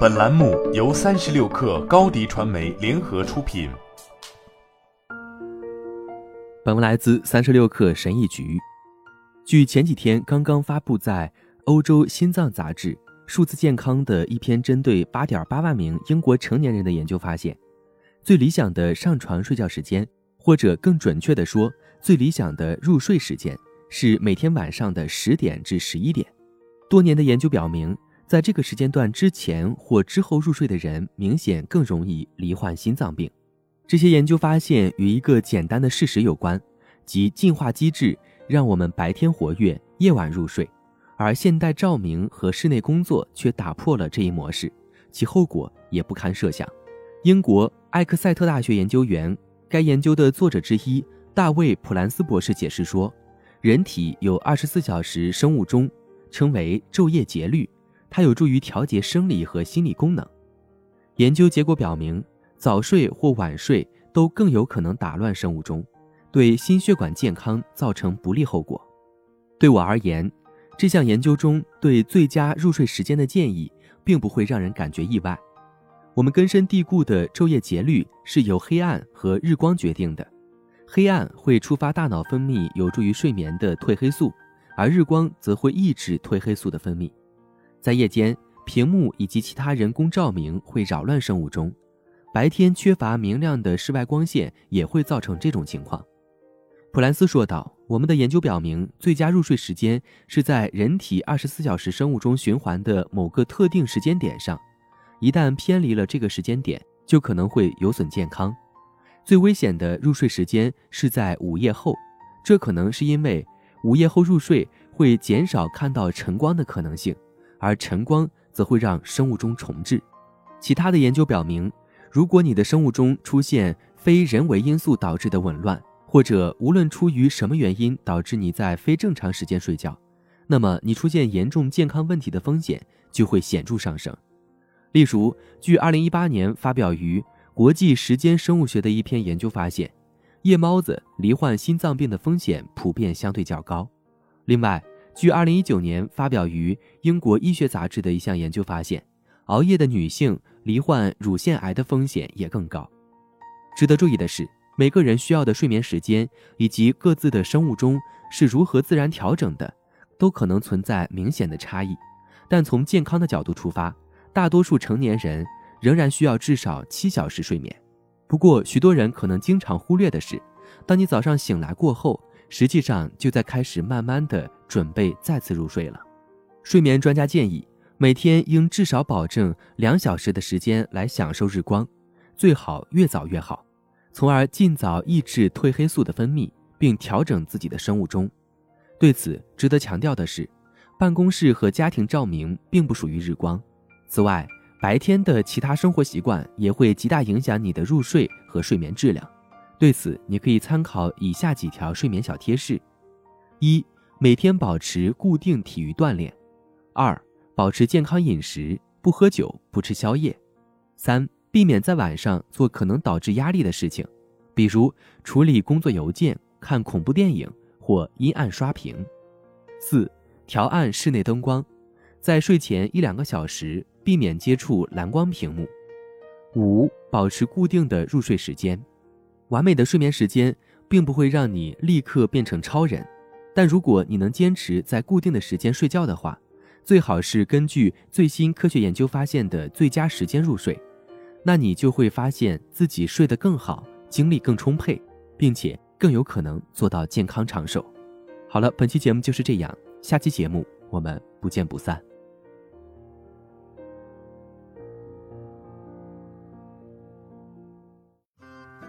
本栏目由三十六氪高低传媒联合出品。本文来自三十六氪神译局。据前几天刚刚发布在欧洲心脏杂志《数字健康》的一篇针对八点八万名英国成年人的研究发现，最理想的上床睡觉时间，或者更准确的说，最理想的入睡时间是每天晚上的十点至十一点。多年的研究表明，在这个时间段之前或之后入睡的人，明显更容易罹患心脏病。这些研究发现与一个简单的事实有关，即进化机制让我们白天活跃，夜晚入睡，而现代照明和室内工作却打破了这一模式，其后果也不堪设想。英国埃克塞特大学研究员，该研究的作者之一大卫·普兰斯博士解释说，人体有二十四小时生物钟。称为昼夜节律，它有助于调节生理和心理功能。研究结果表明，早睡或晚睡都更有可能打乱生物钟，对心血管健康造成不利后果。对我而言，这项研究中对最佳入睡时间的建议，并不会让人感觉意外。我们根深蒂固的昼夜节律是由黑暗和日光决定的，黑暗会触发大脑分泌有助于睡眠的褪黑素。而日光则会抑制褪黑素的分泌，在夜间，屏幕以及其他人工照明会扰乱生物钟；白天缺乏明亮的室外光线也会造成这种情况。普兰斯说道：“我们的研究表明，最佳入睡时间是在人体二十四小时生物钟循环的某个特定时间点上，一旦偏离了这个时间点，就可能会有损健康。最危险的入睡时间是在午夜后，这可能是因为。”午夜后入睡会减少看到晨光的可能性，而晨光则会让生物钟重置。其他的研究表明，如果你的生物钟出现非人为因素导致的紊乱，或者无论出于什么原因导致你在非正常时间睡觉，那么你出现严重健康问题的风险就会显著上升。例如，据2018年发表于《国际时间生物学》的一篇研究发现。夜猫子罹患心脏病的风险普遍相对较高。另外，据2019年发表于英国医学杂志的一项研究发现，熬夜的女性罹患乳腺癌的风险也更高。值得注意的是，每个人需要的睡眠时间以及各自的生物钟是如何自然调整的，都可能存在明显的差异。但从健康的角度出发，大多数成年人仍然需要至少七小时睡眠。不过，许多人可能经常忽略的是，当你早上醒来过后，实际上就在开始慢慢的准备再次入睡了。睡眠专家建议，每天应至少保证两小时的时间来享受日光，最好越早越好，从而尽早抑制褪黑素的分泌，并调整自己的生物钟。对此，值得强调的是，办公室和家庭照明并不属于日光。此外，白天的其他生活习惯也会极大影响你的入睡和睡眠质量。对此，你可以参考以下几条睡眠小贴士：一、每天保持固定体育锻炼；二、保持健康饮食，不喝酒，不吃宵夜；三、避免在晚上做可能导致压力的事情，比如处理工作邮件、看恐怖电影或阴暗刷屏；四、调暗室内灯光，在睡前一两个小时。避免接触蓝光屏幕。五、保持固定的入睡时间。完美的睡眠时间并不会让你立刻变成超人，但如果你能坚持在固定的时间睡觉的话，最好是根据最新科学研究发现的最佳时间入睡，那你就会发现自己睡得更好，精力更充沛，并且更有可能做到健康长寿。好了，本期节目就是这样，下期节目我们不见不散。